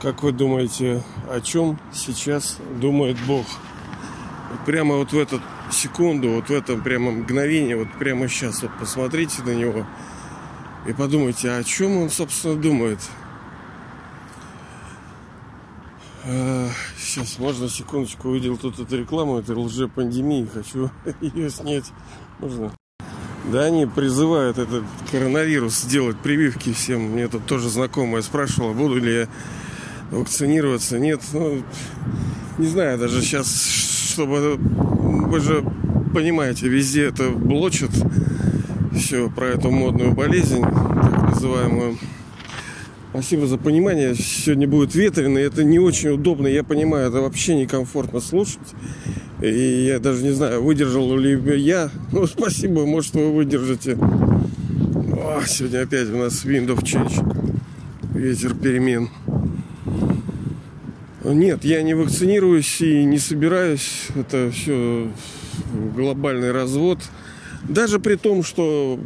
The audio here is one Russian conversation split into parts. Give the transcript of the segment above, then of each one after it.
Как вы думаете, о чем сейчас думает Бог? Прямо вот в эту секунду, вот в это прямо мгновение, вот прямо сейчас вот посмотрите на него и подумайте, о чем он, собственно, думает. Сейчас, можно секундочку, увидел тут эту рекламу, это лжепандемии, хочу ее снять. Можно? Да они призывают этот коронавирус сделать прививки всем. Мне тут тоже знакомая спрашивала, буду ли я вакцинироваться. Нет, ну, не знаю даже сейчас, чтобы... Вы же понимаете, везде это блочат все про эту модную болезнь, так называемую. Спасибо за понимание. Сегодня будет ветрено, и это не очень удобно. Я понимаю, это вообще некомфортно слушать. И я даже не знаю, выдержал ли я. Ну, спасибо, может, вы выдержите. О, сегодня опять у нас wind of change. Ветер перемен. Нет, я не вакцинируюсь и не собираюсь. Это все глобальный развод. Даже при том, что,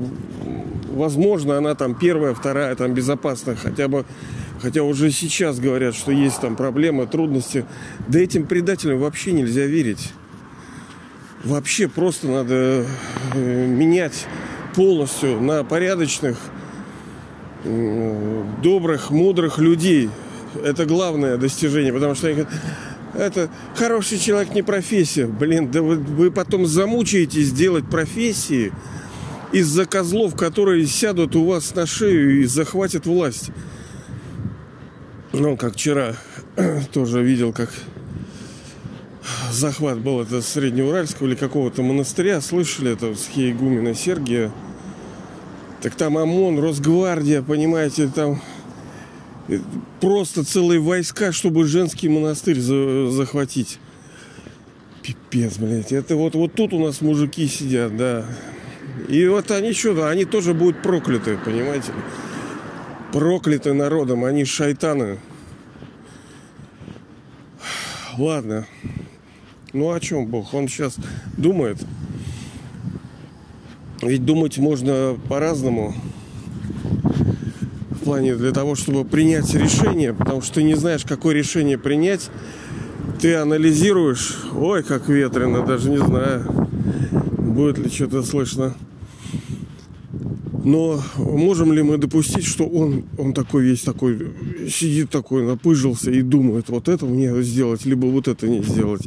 возможно, она там первая, вторая, там безопасна, хотя бы, хотя уже сейчас говорят, что есть там проблемы, трудности. Да этим предателям вообще нельзя верить. Вообще просто надо э, менять полностью на порядочных, добрых, мудрых людей. Это главное достижение, потому что они говорят, это хороший человек не профессия. Блин, да вы, вы потом замучаетесь делать профессии из-за козлов, которые сядут у вас на шею и захватят власть. Ну, как вчера тоже видел, как захват был это Среднеуральского или какого-то монастыря. Слышали это с Хейгумена Сергия. Так там ОМОН, Росгвардия, понимаете, там просто целые войска, чтобы женский монастырь за захватить. Пипец, блядь. Это вот, вот тут у нас мужики сидят, да. И вот они что-то, они тоже будут прокляты, понимаете? Прокляты народом, они шайтаны. Ладно. Ну о чем Бог? Он сейчас думает. Ведь думать можно по-разному плане для того, чтобы принять решение, потому что ты не знаешь, какое решение принять. Ты анализируешь, ой, как ветрено, даже не знаю, будет ли что-то слышно. Но можем ли мы допустить, что он, он такой весь такой, сидит такой, напыжился и думает, вот это мне сделать, либо вот это не сделать.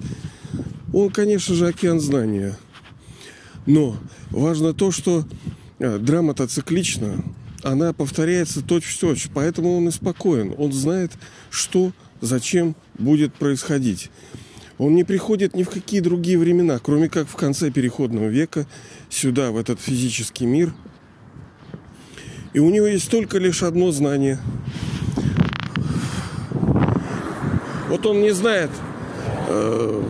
Он, конечно же, океан знания. Но важно то, что а, драма-то циклична она повторяется точь-в-точь. Поэтому он и спокоен. Он знает, что, зачем будет происходить. Он не приходит ни в какие другие времена, кроме как в конце переходного века сюда, в этот физический мир. И у него есть только лишь одно знание. Вот он не знает, э,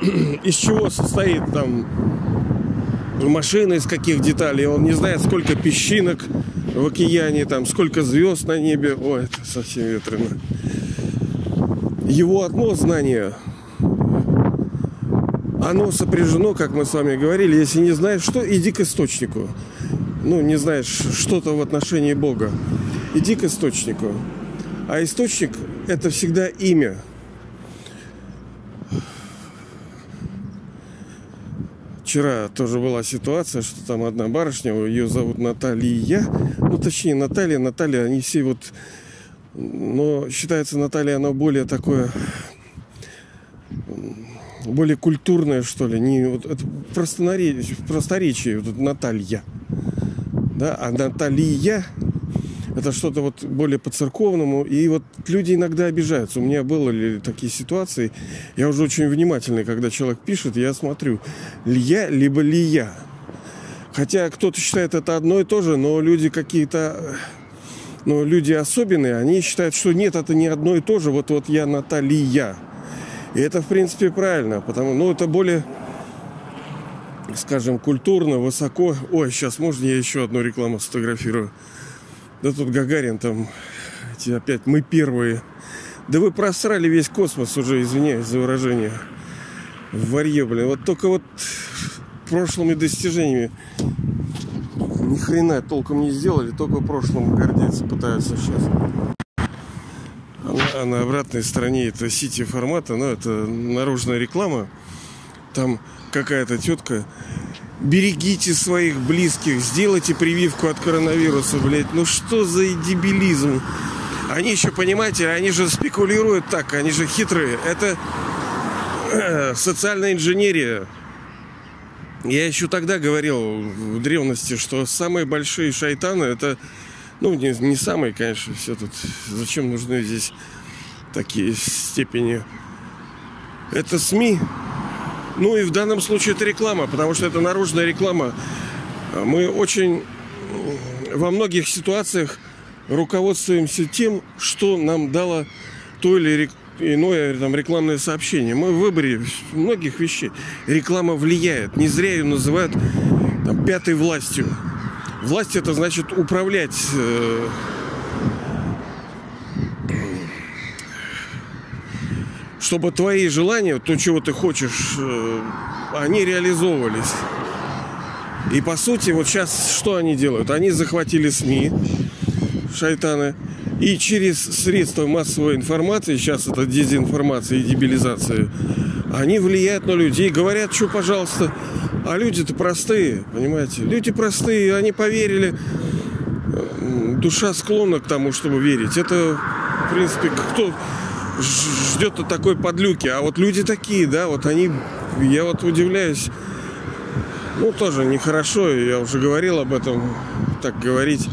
из чего состоит там машина из каких деталей, он не знает, сколько песчинок в океане, там, сколько звезд на небе. Ой, это совсем ветрено. Его одно знание, оно сопряжено, как мы с вами говорили, если не знаешь что, иди к источнику. Ну, не знаешь что-то в отношении Бога. Иди к источнику. А источник – это всегда имя – вчера тоже была ситуация, что там одна барышня, ее зовут Наталья, ну точнее Наталья, Наталья, они все вот, но считается Наталья, она более такое, более культурное, что ли, не вот это простонаречие, просторечие, вот Наталья, да, а Наталья это что-то вот более по-церковному. И вот люди иногда обижаются. У меня были такие ситуации. Я уже очень внимательный, когда человек пишет, я смотрю, Лья либо Лия. Хотя кто-то считает это одно и то же, но люди какие-то но люди особенные, они считают, что нет, это не одно и то же. Вот, вот я Наталья. И это, в принципе, правильно, потому ну, это более, скажем, культурно, высоко. Ой, сейчас можно я еще одну рекламу сфотографирую? Да тут Гагарин там, эти опять мы первые. Да вы просрали весь космос уже, извиняюсь за выражение. Варье, блин. Вот только вот прошлыми достижениями ни хрена толком не сделали, только прошлым гордиться пытаются сейчас. А на, а на обратной стороне это сити формата, ну это наружная реклама. Там какая-то тетка берегите своих близких, сделайте прививку от коронавируса, блядь. Ну что за дебилизм? Они еще, понимаете, они же спекулируют так, они же хитрые. Это э, социальная инженерия. Я еще тогда говорил в древности, что самые большие шайтаны это, ну, не, не самые, конечно, все тут. Зачем нужны здесь такие степени? Это СМИ, ну и в данном случае это реклама, потому что это наружная реклама. Мы очень во многих ситуациях руководствуемся тем, что нам дало то или иное там, рекламное сообщение. Мы в выборе многих вещей. Реклама влияет. Не зря ее называют там, пятой властью. Власть это значит управлять э, чтобы твои желания, то, чего ты хочешь, э, они реализовывались. И по сути, вот сейчас что они делают? Они захватили СМИ, шайтаны, и через средства массовой информации, сейчас это дезинформация и дебилизация, они влияют на людей, говорят, что, пожалуйста, а люди-то простые, понимаете? Люди простые, они поверили, душа склонна к тому, чтобы верить. Это, в принципе, кто ждет такой подлюки. А вот люди такие, да, вот они, я вот удивляюсь, ну, тоже нехорошо, я уже говорил об этом, так говорить.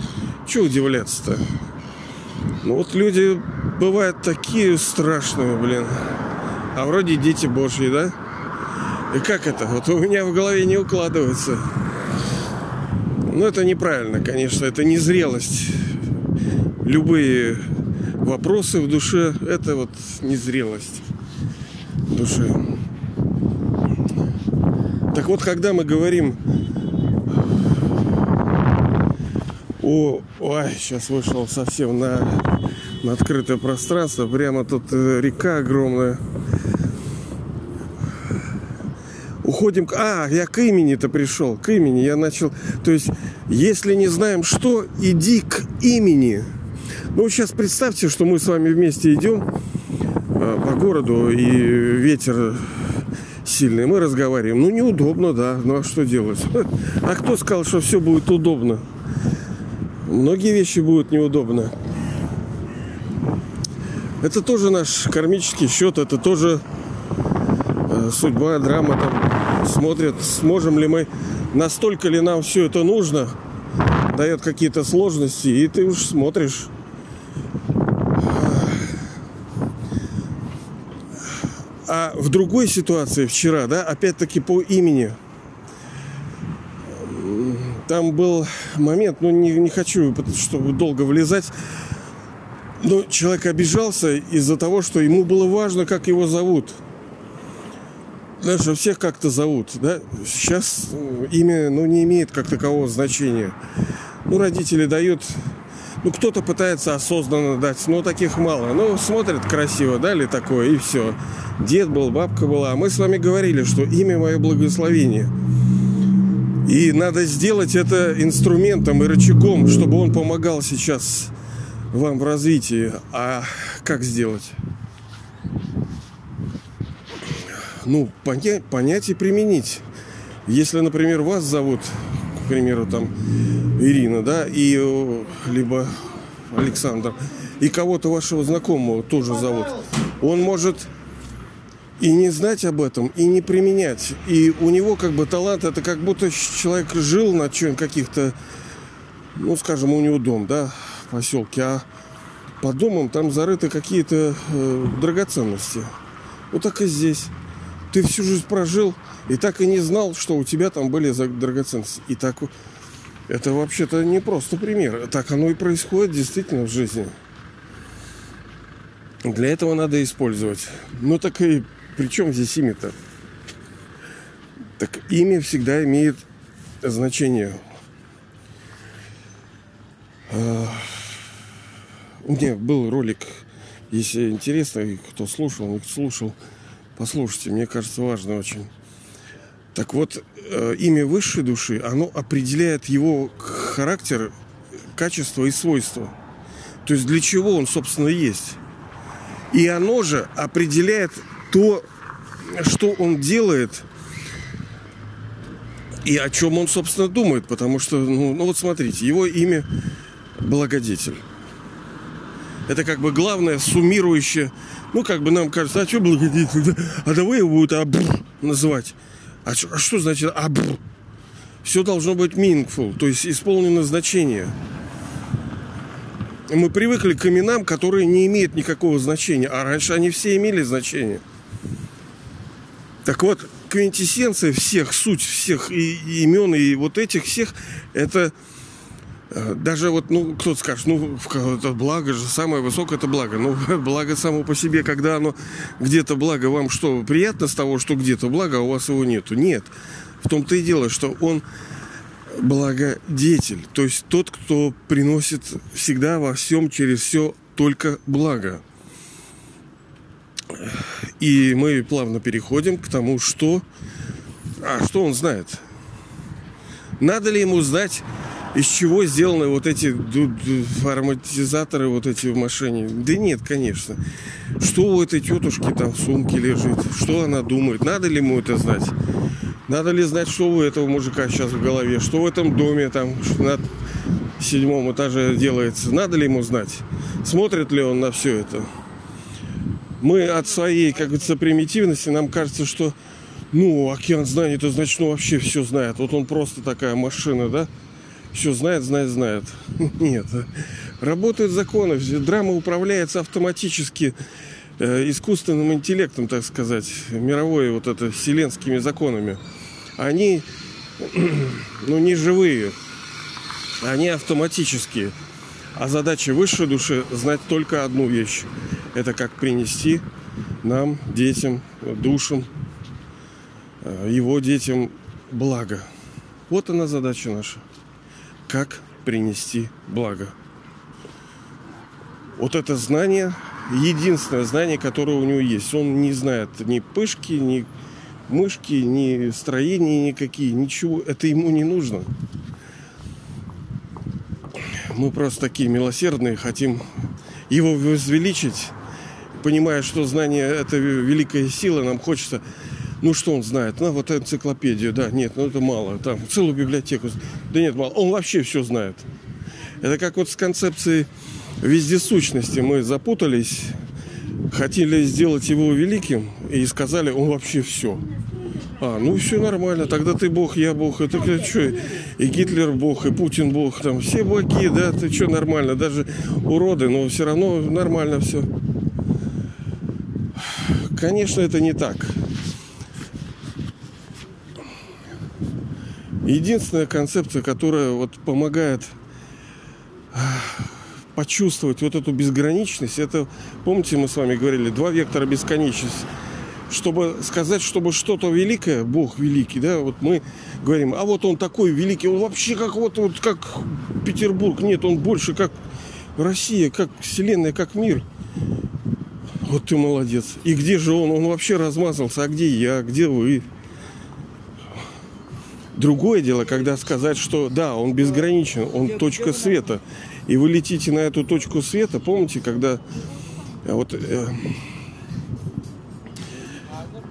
Чего удивляться-то? Ну, вот люди бывают такие страшные, блин. А вроде дети божьи, да? И как это? Вот у меня в голове не укладывается. Ну, это неправильно, конечно, это не зрелость. Любые вопросы в душе – это вот незрелость души. Так вот, когда мы говорим о... Ой, сейчас вышел совсем на, на открытое пространство. Прямо тут э, река огромная. Уходим к... А, я к имени-то пришел. К имени я начал... То есть, если не знаем что, иди к имени. Ну, сейчас представьте, что мы с вами вместе идем э, по городу, и ветер сильный. Мы разговариваем. Ну, неудобно, да. Ну, а что делать? А кто сказал, что все будет удобно? Многие вещи будут неудобно. Это тоже наш кармический счет, это тоже э, судьба, драма там смотрят, сможем ли мы, настолько ли нам все это нужно, дает какие-то сложности, и ты уж смотришь, А в другой ситуации вчера, да, опять-таки по имени, там был момент, ну не, не хочу, чтобы долго влезать, но человек обижался из-за того, что ему было важно, как его зовут. Знаешь, всех как-то зовут, да? Сейчас имя, ну, не имеет как такового значения. Ну, родители дают ну, кто-то пытается осознанно дать, но таких мало. Ну, смотрят красиво, дали такое, и все. Дед был, бабка была. А мы с вами говорили, что имя мое благословение. И надо сделать это инструментом и рычагом, чтобы он помогал сейчас вам в развитии. А как сделать? Ну, понять, понять и применить. Если, например, вас зовут к примеру, там Ирина, да, и либо Александр, и кого-то вашего знакомого тоже зовут, он может и не знать об этом, и не применять. И у него как бы талант, это как будто человек жил на чем каких-то, ну, скажем, у него дом, да, в поселке, а по домам там зарыты какие-то э, драгоценности. Вот так и здесь. Ты всю жизнь прожил, и так и не знал, что у тебя там были драгоценности. И так это вообще-то не просто пример. Так оно и происходит действительно в жизни. Для этого надо использовать. Ну так и при чем здесь имя-то? Так имя всегда имеет значение. А, у меня был ролик, если интересно, кто слушал, не слушал, послушайте, мне кажется, важно очень. Так вот, э, имя высшей души, оно определяет его характер, качество и свойства. То есть для чего он, собственно, есть. И оно же определяет то, что он делает и о чем он, собственно, думает. Потому что, ну, ну вот смотрите, его имя благодетель. Это как бы главное суммирующее. Ну, как бы нам кажется, а что благодетель? А давай его будут абр называть. А что, а что значит абр? Все должно быть meaningful, то есть исполнено значение. Мы привыкли к именам, которые не имеют никакого значения, а раньше они все имели значение. Так вот, квинтэссенция всех, суть всех и, и имен и вот этих всех, это даже вот, ну, кто-то скажет, ну, это благо же, самое высокое это благо. Ну, благо само по себе, когда оно где-то благо, вам что, приятно с того, что где-то благо, а у вас его нету? Нет. В том-то и дело, что он благодетель, то есть тот, кто приносит всегда во всем через все только благо. И мы плавно переходим к тому, что... А что он знает? Надо ли ему знать из чего сделаны вот эти ароматизаторы вот эти в машине? Да нет, конечно. Что у этой тетушки там в сумке лежит? Что она думает? Надо ли ему это знать? Надо ли знать, что у этого мужика сейчас в голове? Что в этом доме там на седьмом этаже делается? Надо ли ему знать? Смотрит ли он на все это? Мы от своей, как говорится, примитивности, нам кажется, что ну, океан знаний, это значит, ну, вообще все знает. Вот он просто такая машина, да? Все знает, знает, знает. Нет. Работают законы. Драма управляется автоматически э, искусственным интеллектом, так сказать, мировой вот это вселенскими законами. Они, ну, не живые, они автоматические. А задача высшей души знать только одну вещь. Это как принести нам, детям, душам, э, его детям благо. Вот она задача наша как принести благо. Вот это знание, единственное знание, которое у него есть. Он не знает ни пышки, ни мышки, ни строения никакие, ничего. Это ему не нужно. Мы просто такие милосердные, хотим его возвеличить, понимая, что знание – это великая сила, нам хочется ну что он знает? Ну вот энциклопедию, да, нет, ну это мало. Там целую библиотеку. Да нет, мало. Он вообще все знает. Это как вот с концепцией вездесущности. Мы запутались, хотели сделать его великим и сказали, он вообще все. А, ну все нормально, тогда ты бог, я бог, это что, и Гитлер бог, и Путин бог, там все боги, да, ты что, нормально, даже уроды, но все равно нормально все. Конечно, это не так. Единственная концепция, которая вот помогает почувствовать вот эту безграничность, это, помните, мы с вами говорили, два вектора бесконечности. Чтобы сказать, чтобы что-то великое, Бог великий, да, вот мы говорим, а вот он такой великий, он вообще как вот, вот как Петербург, нет, он больше как Россия, как Вселенная, как мир. Вот ты молодец. И где же он? Он вообще размазался. А где я? Где вы? Другое дело, когда сказать, что да, он безграничен, он точка света. И вы летите на эту точку света, помните, когда э, вот э,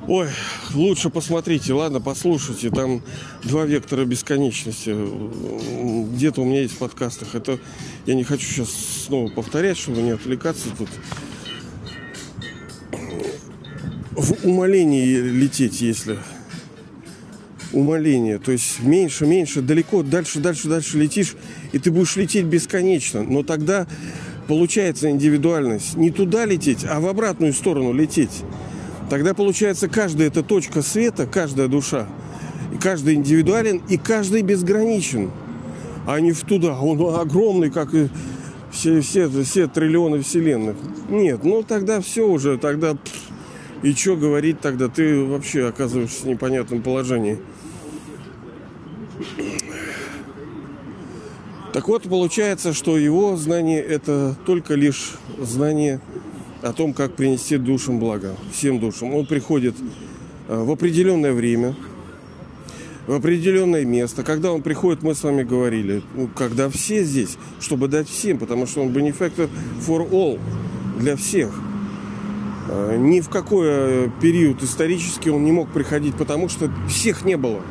Ой, лучше посмотрите, ладно, послушайте. Там два вектора бесконечности. Где-то у меня есть в подкастах. Это я не хочу сейчас снова повторять, чтобы не отвлекаться тут. В умолении лететь, если умоление. То есть меньше, меньше, далеко, дальше, дальше, дальше летишь, и ты будешь лететь бесконечно. Но тогда получается индивидуальность. Не туда лететь, а в обратную сторону лететь. Тогда получается каждая эта точка света, каждая душа, каждый индивидуален, и каждый безграничен. А не в туда. Он огромный, как и все, все, все триллионы вселенных. Нет, ну тогда все уже, тогда... И что говорить тогда? Ты вообще оказываешься в непонятном положении. Так вот, получается, что его знание – это только лишь знание о том, как принести душам благо, всем душам. Он приходит э, в определенное время, в определенное место. Когда он приходит, мы с вами говорили, ну, когда все здесь, чтобы дать всем, потому что он benefactor for all, для всех. А, ни в какой э, период исторически он не мог приходить, потому что всех не было.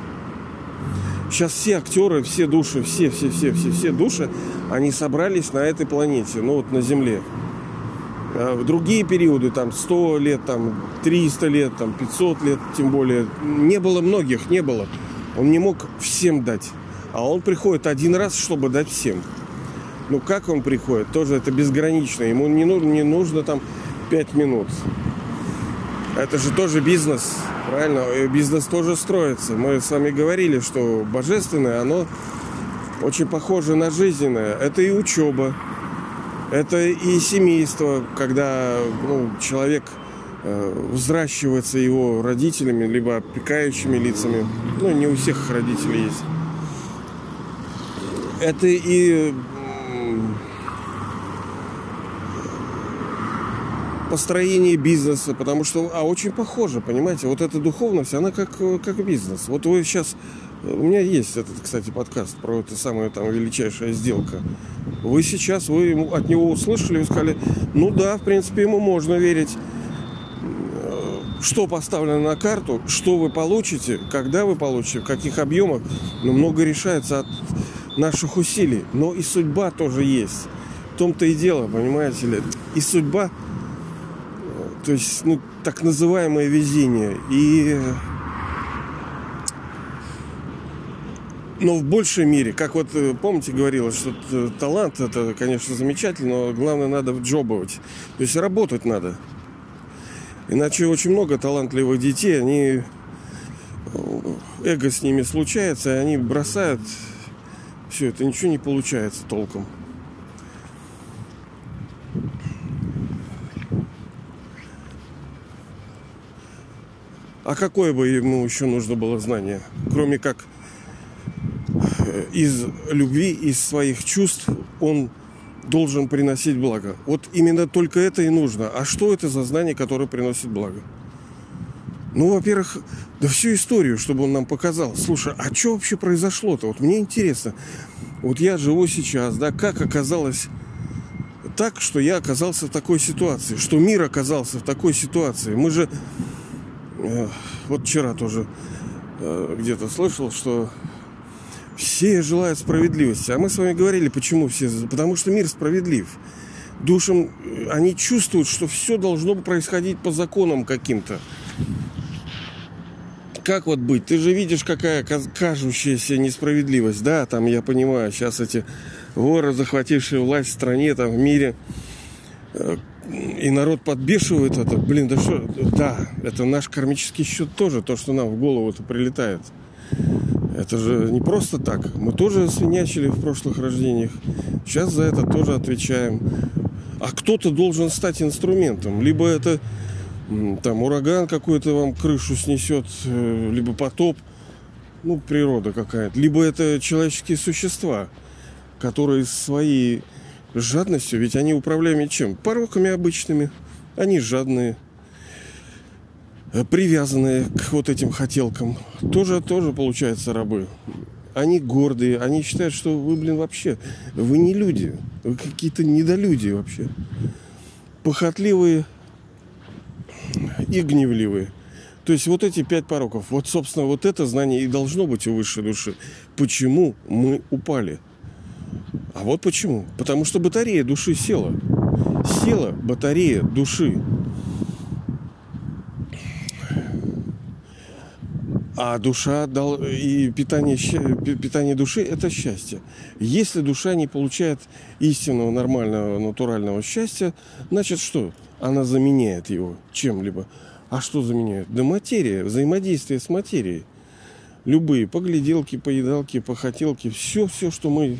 Сейчас все актеры, все души, все, все, все, все, все души, они собрались на этой планете, ну вот на Земле. А в другие периоды, там 100 лет, там 300 лет, там 500 лет, тем более, не было многих, не было. Он не мог всем дать. А он приходит один раз, чтобы дать всем. Ну как он приходит? Тоже это безгранично. Ему не нужно, не нужно там 5 минут. Это же тоже бизнес, правильно? И бизнес тоже строится. Мы с вами говорили, что божественное, оно очень похоже на жизненное. Это и учеба, это и семейство, когда ну, человек э, взращивается его родителями, либо опекающими лицами. Ну, не у всех родителей есть. Это и построение бизнеса, потому что, а очень похоже, понимаете, вот эта духовность, она как, как бизнес. Вот вы сейчас, у меня есть этот, кстати, подкаст про эту самую там величайшая сделка. Вы сейчас, вы от него услышали, вы сказали, ну да, в принципе, ему можно верить. Что поставлено на карту, что вы получите, когда вы получите, в каких объемах, но много решается от наших усилий. Но и судьба тоже есть. В том-то и дело, понимаете ли. И судьба то есть, ну, так называемое везение. И... Но в большей мере, как вот, э, помните, говорила, что талант это, конечно, замечательно, но главное надо джобовать. То есть работать надо. Иначе очень много талантливых детей, они э, эго с ними случается, и они бросают все это, ничего не получается толком. А какое бы ему еще нужно было знание, кроме как э, из любви, из своих чувств он должен приносить благо. Вот именно только это и нужно. А что это за знание, которое приносит благо? Ну, во-первых, да всю историю, чтобы он нам показал. Слушай, а что вообще произошло-то? Вот мне интересно. Вот я живу сейчас, да, как оказалось так, что я оказался в такой ситуации, что мир оказался в такой ситуации. Мы же вот вчера тоже э, где-то слышал, что все желают справедливости. А мы с вами говорили, почему все? Потому что мир справедлив. Душам э, они чувствуют, что все должно происходить по законам каким-то. Как вот быть? Ты же видишь, какая кажущаяся несправедливость. Да, там я понимаю, сейчас эти воры, захватившие власть в стране, там в мире, э, и народ подбешивает это. Блин, да что? Да, это наш кармический счет тоже, то, что нам в голову-то прилетает. Это же не просто так. Мы тоже свинячили в прошлых рождениях. Сейчас за это тоже отвечаем. А кто-то должен стать инструментом. Либо это там ураган какой-то вам крышу снесет, э, либо потоп, ну, природа какая-то. Либо это человеческие существа, которые свои жадностью, ведь они управляемы чем? Пороками обычными. Они жадные, э, привязанные к вот этим хотелкам. Тоже, тоже получается рабы. Они гордые, они считают, что вы, блин, вообще, вы не люди, вы какие-то недолюди вообще. Похотливые и гневливые. То есть вот эти пять пороков, вот, собственно, вот это знание и должно быть у высшей души. Почему мы упали? А вот почему. Потому что батарея души села. Села батарея души. А душа дал и питание, питание души это счастье. Если душа не получает истинного, нормального, натурального счастья, значит что? Она заменяет его чем-либо. А что заменяет? Да материя, взаимодействие с материей. Любые погляделки, поедалки, похотелки, все, все, что мы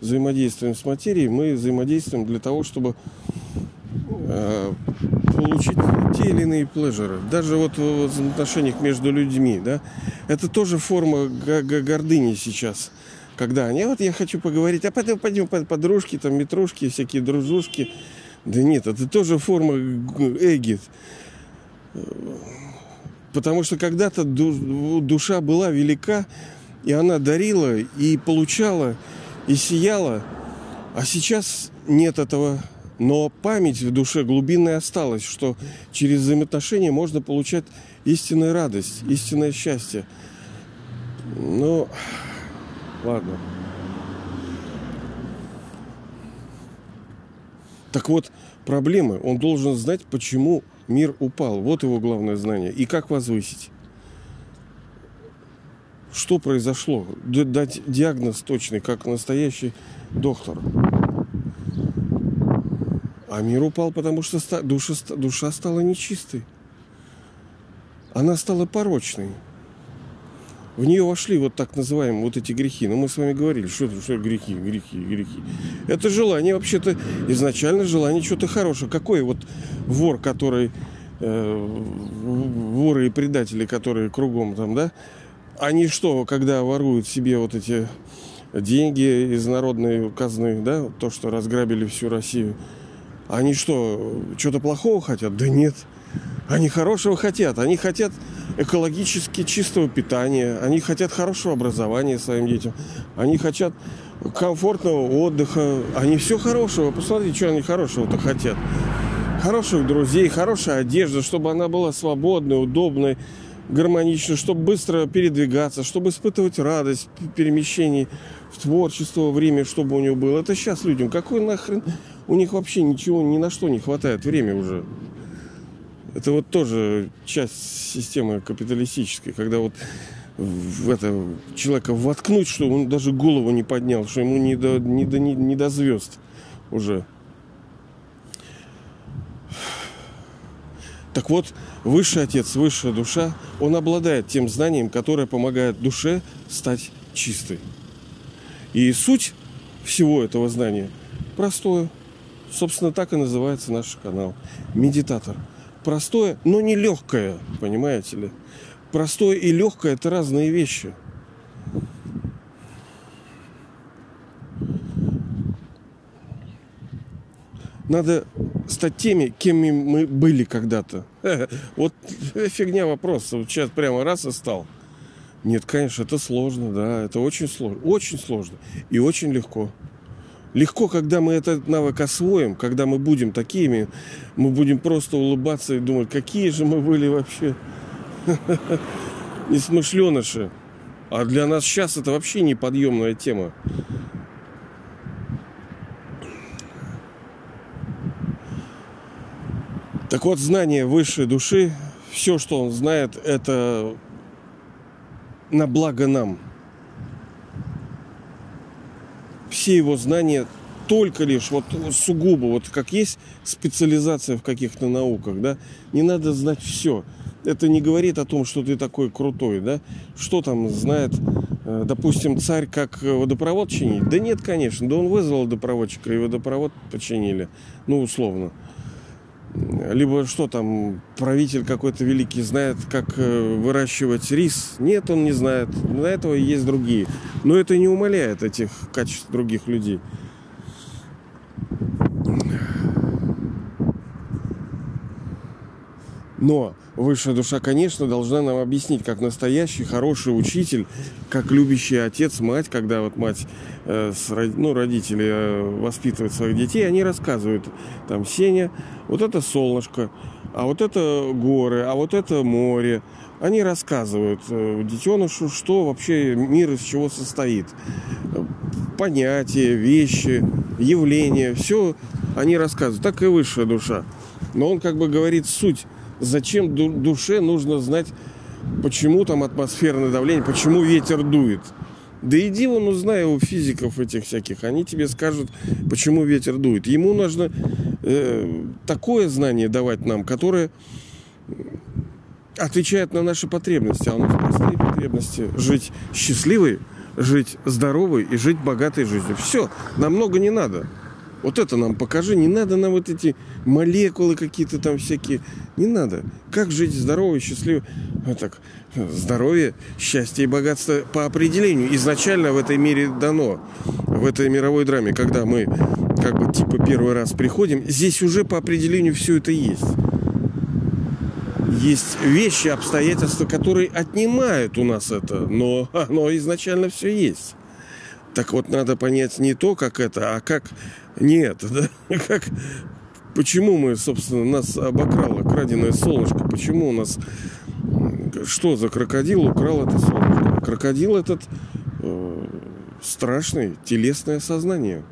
взаимодействуем с материей, мы взаимодействуем для того, чтобы э, получить те или иные плежеры. Даже вот в отношениях между людьми, да, это тоже форма гордыни сейчас. Когда они, вот я хочу поговорить, а пойдем, пойдем подружки, там, метрушки, всякие дружушки. Да нет, это тоже форма эги. Потому что когда-то душа была велика, И она дарила, и получала, и сияла. А сейчас нет этого. Но память в душе глубинная осталась, что через взаимоотношения можно получать истинную радость, истинное счастье. Ну, ладно. Так вот, проблемы. Он должен знать, почему мир упал. Вот его главное знание. И как возвысить. Что произошло? Дать диагноз точный, как настоящий доктор. А мир упал, потому что душа, душа стала нечистой. Она стала порочной. В нее вошли вот так называемые вот эти грехи. Но мы с вами говорили, что, что грехи, грехи, грехи. Это желание вообще-то, изначально желание чего-то хорошего. Какой вот вор, который, э, воры и предатели, которые кругом там, да, они что, когда воруют себе вот эти деньги из народной казны, да, то, что разграбили всю Россию, они что, что-то плохого хотят? Да нет. Они хорошего хотят. Они хотят экологически чистого питания. Они хотят хорошего образования своим детям. Они хотят комфортного отдыха. Они все хорошего. Посмотрите, что они хорошего-то хотят. Хороших друзей, хорошая одежда, чтобы она была свободной, удобной, гармоничной, чтобы быстро передвигаться, чтобы испытывать радость перемещений в творчество, время, чтобы у него было. Это сейчас людям. Какой нахрен у них вообще ничего, ни на что не хватает время уже. Это вот тоже часть системы капиталистической, когда вот в это человека воткнуть, что он даже голову не поднял, что ему не до, не до, не, не до звезд уже. Так вот, высший отец, высшая душа, он обладает тем знанием, которое помогает душе стать чистой. И суть всего этого знания простое. Собственно, так и называется наш канал. Медитатор. Простое, но не легкое, понимаете ли. Простое и легкое – это разные вещи. Надо стать теми, кем мы были когда-то. Вот фигня вопрос. Сейчас прямо раз и стал. Нет, конечно, это сложно, да, это очень сложно. Очень сложно и очень легко. Легко, когда мы этот навык освоим, когда мы будем такими, мы будем просто улыбаться и думать, какие же мы были вообще несмышленыши. А для нас сейчас это вообще неподъемная тема. Так вот, знание высшей души, все, что он знает, это на благо нам – все его знания только лишь вот сугубо, вот как есть специализация в каких-то науках, да, не надо знать все. Это не говорит о том, что ты такой крутой, да. Что там знает, э, допустим, царь как водопровод чинить? Да нет, конечно. Да он вызвал водопроводчика, и водопровод починили. Ну, условно. Либо что там, правитель какой-то великий знает, как э, выращивать рис. Нет, он не знает. Для этого есть другие. Но это не умаляет этих качеств других людей. Но высшая душа, конечно, должна нам объяснить, как настоящий хороший учитель, как любящий отец, мать, когда вот мать, э, с, ну, родители э, воспитывают своих детей, они рассказывают, там, Сеня, вот это солнышко, а вот это горы, а вот это море. Они рассказывают э, детенышу, что вообще мир из чего состоит. Понятия, вещи, явления, все они рассказывают. Так и высшая душа. Но он как бы говорит суть Зачем душе нужно знать, почему там атмосферное давление, почему ветер дует? Да иди вон узнай у физиков этих всяких. Они тебе скажут, почему ветер дует. Ему нужно э, такое знание давать нам, которое отвечает на наши потребности. А у нас простые потребности. Жить счастливой, жить здоровой и жить богатой жизнью. Все, нам много не надо. Вот это нам покажи. Не надо нам вот эти молекулы какие-то там всякие. Не надо. Как жить здорово и счастливо? Вот так. Здоровье, счастье и богатство по определению изначально в этой мире дано. В этой мировой драме, когда мы как бы типа первый раз приходим, здесь уже по определению все это есть. есть вещи, обстоятельства, которые отнимают у нас это, но оно изначально все есть. Так вот, надо понять не то, как это, а как нет, да? Как, почему мы, собственно, нас обокрало краденое солнышко? Почему у нас что за крокодил украл это солнышко? Крокодил этот э, страшный телесное сознание.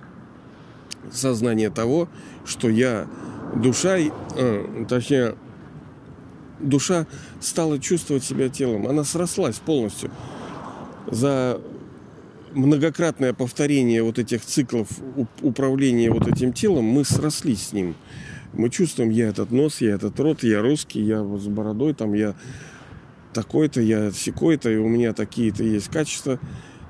Сознание того, что я душа, э, точнее, душа стала чувствовать себя телом. Она срослась полностью. За многократное повторение вот этих циклов управления вот этим телом, мы срослись с ним. Мы чувствуем, я этот нос, я этот рот, я русский, я с бородой, там я такой-то, я секой-то, и у меня такие-то есть качества.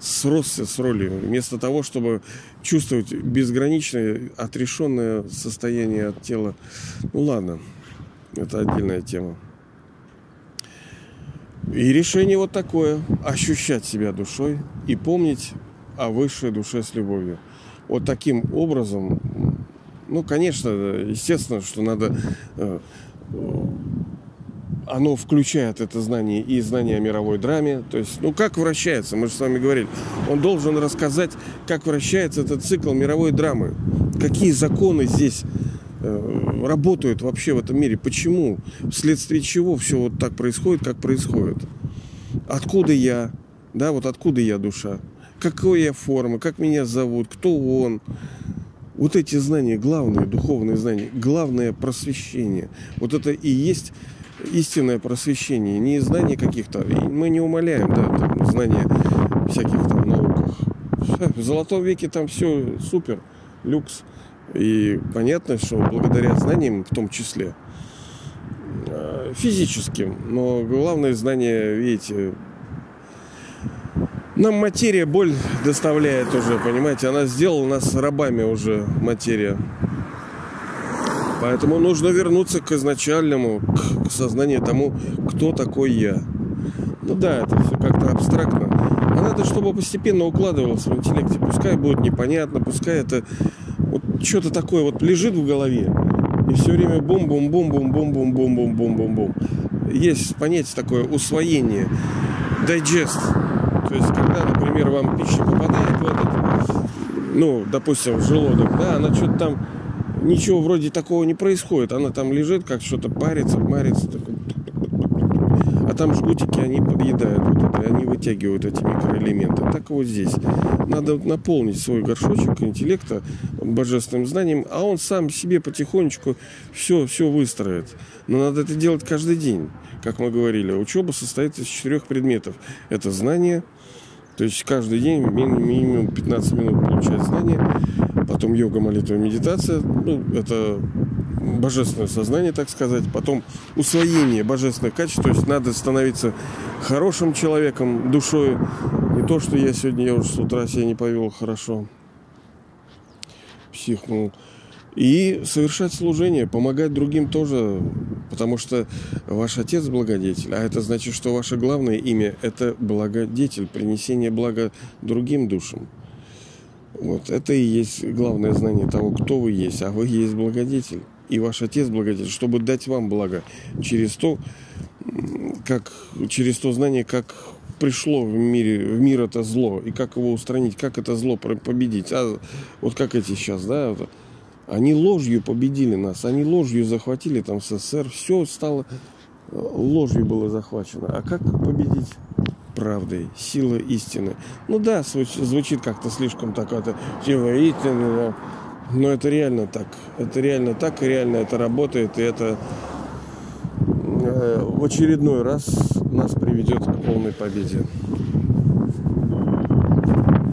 Сросся с ролью. Вместо того, чтобы чувствовать безграничное, отрешенное состояние от тела. Ну ладно, это отдельная тема. И решение вот такое. Ощущать себя душой и помнить о высшей душе с любовью. Вот таким образом, ну, конечно, естественно, что надо... Э, оно включает это знание и знание о мировой драме. То есть, ну, как вращается, мы же с вами говорили. Он должен рассказать, как вращается этот цикл мировой драмы. Какие законы здесь работают вообще в этом мире. Почему? Вследствие чего все вот так происходит, как происходит? Откуда я? Да, вот откуда я душа? Какой я форма? Как меня зовут? Кто он? Вот эти знания, главные духовные знания, главное просвещение. Вот это и есть истинное просвещение. Не знания каких-то. Мы не умоляем, да, там, знания всяких там науках. В золотом веке там все супер, люкс. И понятно, что благодаря знаниям, в том числе э, физическим, но главное знание, видите, нам материя боль доставляет уже, понимаете, она сделала нас рабами уже, материя. Поэтому нужно вернуться к изначальному, к, сознанию тому, кто такой я. Ну да, это все как-то абстрактно. А надо, чтобы постепенно укладывалось в интеллекте. Пускай будет непонятно, пускай это что-то такое вот лежит в голове, и все время бум-бум-бум-бум-бум-бум-бум-бум-бум-бум. Есть понятие такое усвоение, дайджест. То есть, когда, например, вам пища попадает в этот, ну, допустим, в желудок, да, она что-то там, ничего вроде такого не происходит. Она там лежит, как что-то парится, марится, такой, а там жгутики, они подъедают вот это, они вытягивают эти микроэлементы. Так вот здесь. Надо наполнить свой горшочек интеллекта божественным знанием, а он сам себе потихонечку все, все выстроит. Но надо это делать каждый день. Как мы говорили, учеба состоит из четырех предметов. Это знание, то есть каждый день минимум 15 минут получать знание, потом йога, молитва, медитация. Ну, это божественное сознание, так сказать, потом усвоение божественных качеств, то есть надо становиться хорошим человеком, душой. Не то, что я сегодня, я уже с утра себя не повел хорошо, психнул. И совершать служение, помогать другим тоже, потому что ваш отец благодетель, а это значит, что ваше главное имя – это благодетель, принесение блага другим душам. Вот это и есть главное знание того, кто вы есть, а вы есть благодетель и ваш Отец благодетель, чтобы дать вам благо через то, как, через то знание, как пришло в мире, в мир это зло, и как его устранить, как это зло победить. А вот как эти сейчас, да, вот, они ложью победили нас, они ложью захватили там СССР, все стало ложью было захвачено. А как победить? правдой, сила истины. Ну да, звучит как-то слишком так, это сила истины, но это реально так. Это реально так, и реально это работает, и это э, в очередной раз нас приведет к полной победе.